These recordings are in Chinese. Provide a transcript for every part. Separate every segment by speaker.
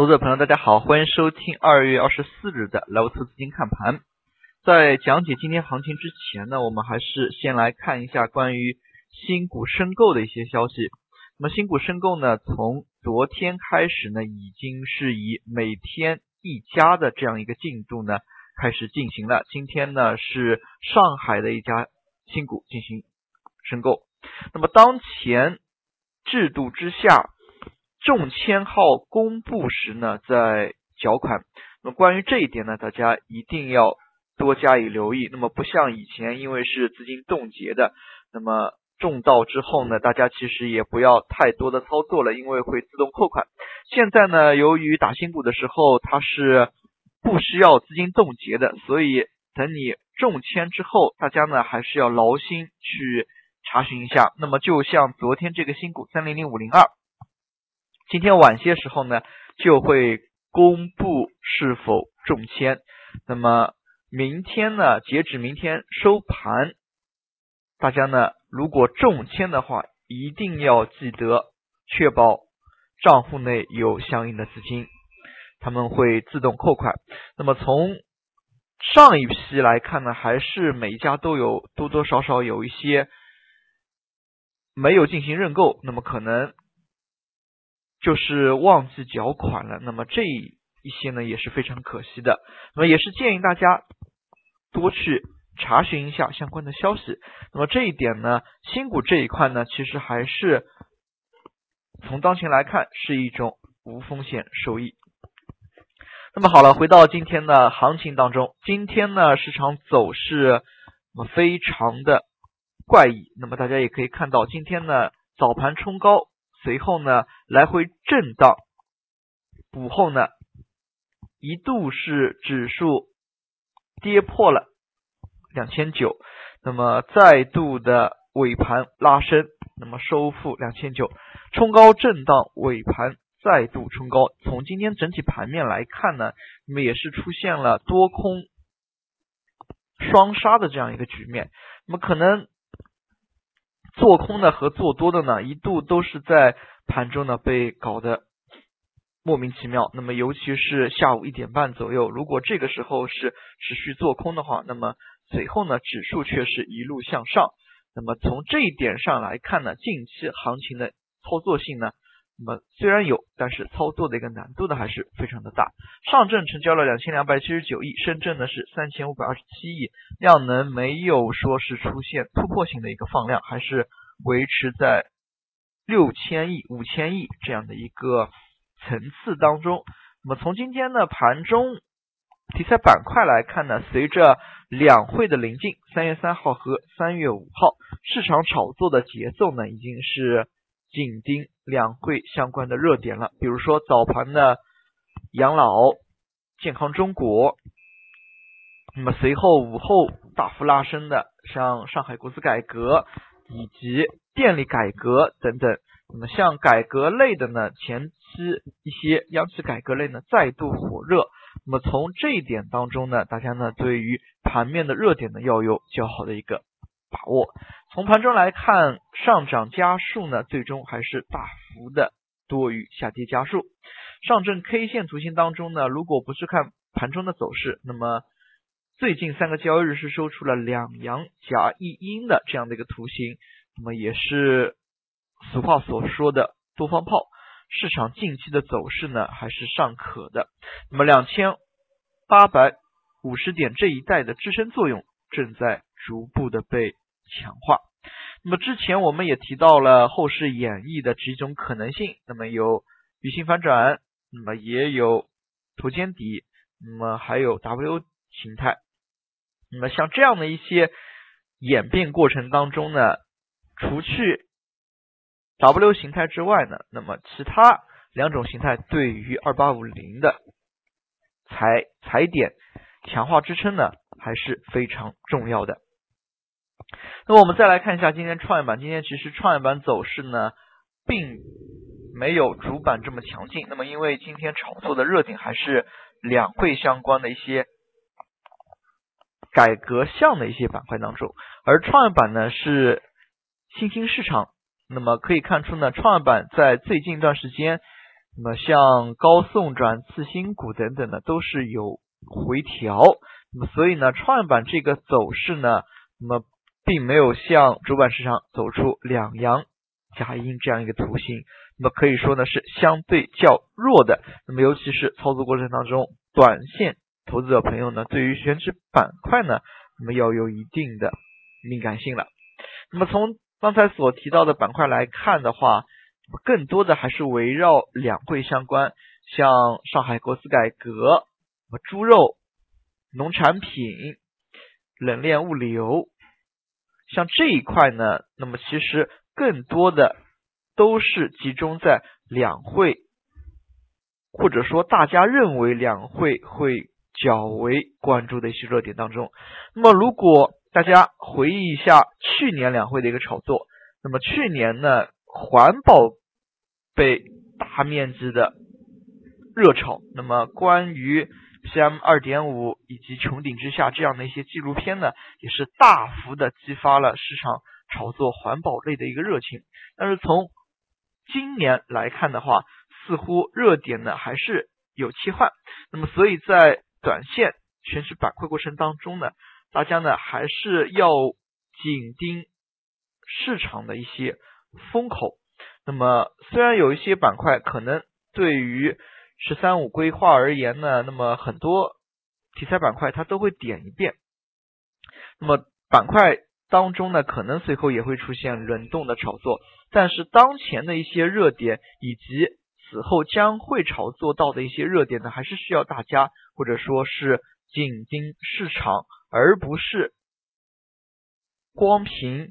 Speaker 1: 投资者朋友，大家好，欢迎收听二月二十四日的莱沃特资金看盘。在讲解今天行情之前呢，我们还是先来看一下关于新股申购的一些消息。那么新股申购呢，从昨天开始呢，已经是以每天一家的这样一个进度呢开始进行了。今天呢是上海的一家新股进行申购。那么当前制度之下。中签号公布时呢，在缴款。那么关于这一点呢，大家一定要多加以留意。那么不像以前，因为是资金冻结的，那么中到之后呢，大家其实也不要太多的操作了，因为会自动扣款。现在呢，由于打新股的时候它是不需要资金冻结的，所以等你中签之后，大家呢还是要劳心去查询一下。那么就像昨天这个新股三零零五零二。今天晚些时候呢，就会公布是否中签。那么明天呢，截止明天收盘，大家呢如果中签的话，一定要记得确保账户内有相应的资金，他们会自动扣款。那么从上一批来看呢，还是每一家都有多多少少有一些没有进行认购，那么可能。就是忘记缴款了，那么这一些呢也是非常可惜的。那么也是建议大家多去查询一下相关的消息。那么这一点呢，新股这一块呢，其实还是从当前来看是一种无风险收益。那么好了，回到今天的行情当中，今天呢市场走势那么非常的怪异。那么大家也可以看到，今天呢早盘冲高。随后呢，来回震荡，午后呢，一度是指数跌破了两千九，那么再度的尾盘拉升，那么收复两千九，冲高震荡，尾盘再度冲高。从今天整体盘面来看呢，那么也是出现了多空双杀的这样一个局面，那么可能。做空的和做多的呢，一度都是在盘中呢被搞得莫名其妙。那么尤其是下午一点半左右，如果这个时候是持续做空的话，那么随后呢指数却是一路向上。那么从这一点上来看呢，近期行情的操作性呢。那么虽然有，但是操作的一个难度呢还是非常的大。上证成交了两千两百七十九亿，深圳呢是三千五百二十七亿，量能没有说是出现突破性的一个放量，还是维持在六千亿、五千亿这样的一个层次当中。那么从今天的盘中题材板块来看呢，随着两会的临近，三月三号和三月五号，市场炒作的节奏呢已经是。紧盯两会相关的热点了，比如说早盘的养老、健康中国，那么随后午后大幅拉升的像上海国资改革以及电力改革等等，那么像改革类的呢，前期一些央企改革类呢再度火热，那么从这一点当中呢，大家呢对于盘面的热点呢要有较好的一个把握。从盘中来看，上涨家数呢，最终还是大幅的多于下跌家数。上证 K 线图形当中呢，如果不是看盘中的走势，那么最近三个交易日是收出了两阳夹一阴的这样的一个图形，那么也是俗话所说的多方炮。市场近期的走势呢，还是尚可的。那么两千八百五十点这一带的支撑作用正在逐步的被。强化。那么之前我们也提到了后市演绎的几种可能性，那么有鱼形反转，那么也有头肩底，那么还有 W 形态。那么像这样的一些演变过程当中呢，除去 W 形态之外呢，那么其他两种形态对于二八五零的踩踩点强化支撑呢，还是非常重要的。那么我们再来看一下今天创业板，今天其实创业板走势呢，并没有主板这么强劲。那么因为今天炒作的热点还是两会相关的一些改革项的一些板块当中，而创业板呢是新兴市场。那么可以看出呢，创业板在最近一段时间那么像高送转、次新股等等呢，都是有回调。那么所以呢，创业板这个走势呢，那么并没有向主板市场走出两阳夹阴这样一个图形。那么可以说呢，是相对较弱的。那么尤其是操作过程当中，短线投资者朋友呢，对于选址板块呢，那么要有一定的敏感性了。那么从刚才所提到的板块来看的话，更多的还是围绕两会相关，像上海国资改革、猪肉、农产品、冷链物流，像这一块呢，那么其实更多的都是集中在两会，或者说大家认为两会会较为关注的一些热点当中。那么如果大家回忆一下去年两会的一个炒作，那么去年呢，环保被大面积的热炒，那么关于 PM 二点五以及穹顶之下这样的一些纪录片呢，也是大幅的激发了市场炒作环保类的一个热情。但是从今年来看的话，似乎热点呢还是有切换，那么所以在短线选取板块过程当中呢。大家呢还是要紧盯市场的一些风口。那么虽然有一些板块可能对于“十三五”规划而言呢，那么很多题材板块它都会点一遍。那么板块当中呢，可能随后也会出现轮动的炒作。但是当前的一些热点以及此后将会炒作到的一些热点呢，还是需要大家或者说是紧盯市场。而不是光凭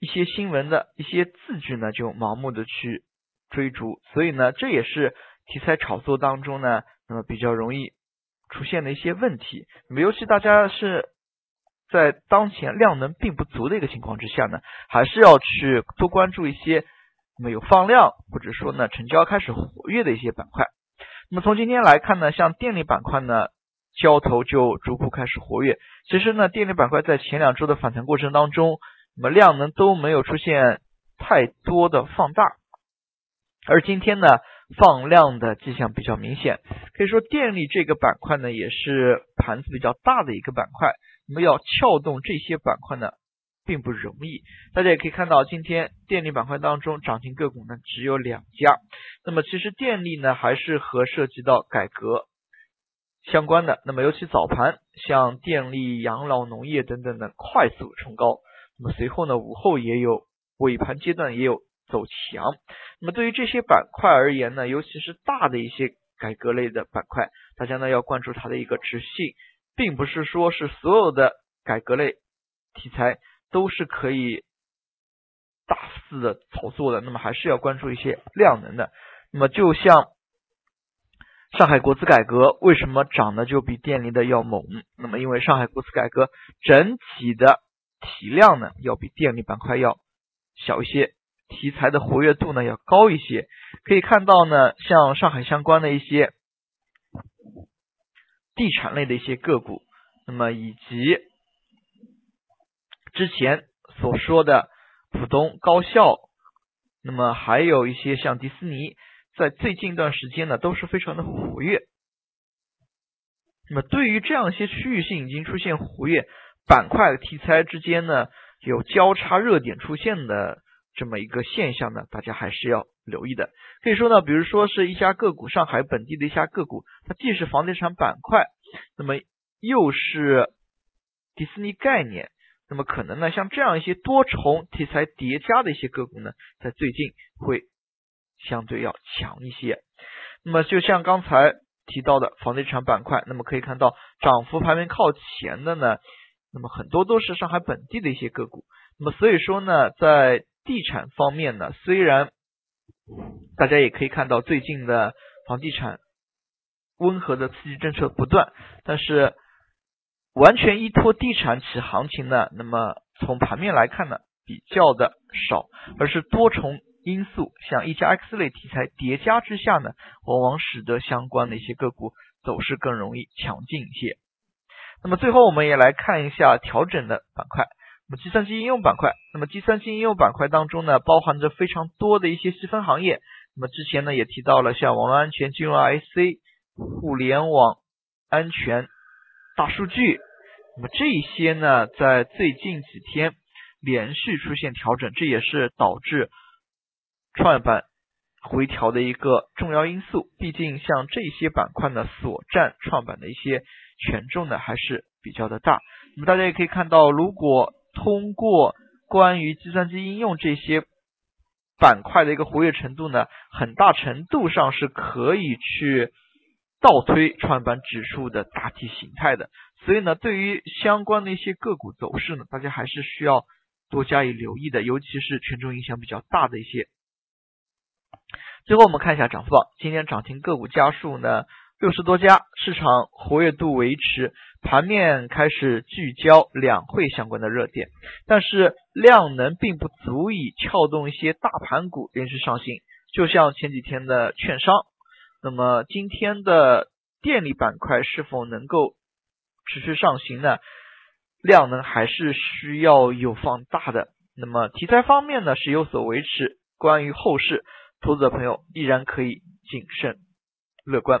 Speaker 1: 一些新闻的一些字句呢，就盲目的去追逐，所以呢，这也是题材炒作当中呢，那么比较容易出现的一些问题。那么，尤其大家是在当前量能并不足的一个情况之下呢，还是要去多关注一些那么有放量或者说呢成交开始活跃的一些板块。那么从今天来看呢，像电力板块呢。交投就逐步开始活跃。其实呢，电力板块在前两周的反弹过程当中，那么量能都没有出现太多的放大，而今天呢，放量的迹象比较明显。可以说，电力这个板块呢，也是盘子比较大的一个板块。那么要撬动这些板块呢，并不容易。大家也可以看到，今天电力板块当中涨停个股呢只有两家。那么其实电力呢，还是和涉及到改革。相关的，那么尤其早盘像电力、养老、农业等等的快速冲高，那么随后呢午后也有尾盘阶段也有走强。那么对于这些板块而言呢，尤其是大的一些改革类的板块，大家呢要关注它的一个持续性，并不是说是所有的改革类题材都是可以大肆的炒作的，那么还是要关注一些量能的。那么就像。上海国资改革为什么涨的就比电力的要猛？那么因为上海国资改革整体的体量呢要比电力板块要小一些，题材的活跃度呢要高一些。可以看到呢，像上海相关的一些地产类的一些个股，那么以及之前所说的浦东高校，那么还有一些像迪士尼。在最近一段时间呢，都是非常的活跃。那么对于这样一些区域性已经出现活跃板块题材之间呢，有交叉热点出现的这么一个现象呢，大家还是要留意的。可以说呢，比如说是一家个股，上海本地的一家个股，它既是房地产板块，那么又是迪士尼概念，那么可能呢，像这样一些多重题材叠加的一些个股呢，在最近会。相对要强一些，那么就像刚才提到的房地产板块，那么可以看到涨幅排名靠前的呢，那么很多都是上海本地的一些个股。那么所以说呢，在地产方面呢，虽然大家也可以看到最近的房地产温和的刺激政策不断，但是完全依托地产起行情呢，那么从盘面来看呢，比较的少，而是多重。因素像一加 X 类题材叠加之下呢，往往使得相关的一些个股走势更容易强劲一些。那么最后我们也来看一下调整的板块。那么计算机应用板块，那么计算机应用板块当中呢，包含着非常多的一些细分行业。那么之前呢也提到了像网络安全、金融 IC、互联网安全、大数据，那么这些呢在最近几天连续出现调整，这也是导致创业板回调的一个重要因素。毕竟像这些板块呢所占创板的一些权重呢还是比较的大。那么大家也可以看到，如果通过关于计算机应用这些板块的一个活跃程度呢，很大程度上是可以去倒推创业板指数的大体形态的。所以呢，对于相关的一些个股走势呢，大家还是需要多加以留意的，尤其是权重影响比较大的一些。最后我们看一下涨幅榜，今天涨停个股家数呢？六十多家，市场活跃度维持，盘面开始聚焦两会相关的热点，但是量能并不足以撬动一些大盘股连续上行。就像前几天的券商，那么今天的电力板块是否能够持续上行呢？量能还是需要有放大的。那么题材方面呢是有所维持，关于后市，投资者朋友依然可以谨慎乐观。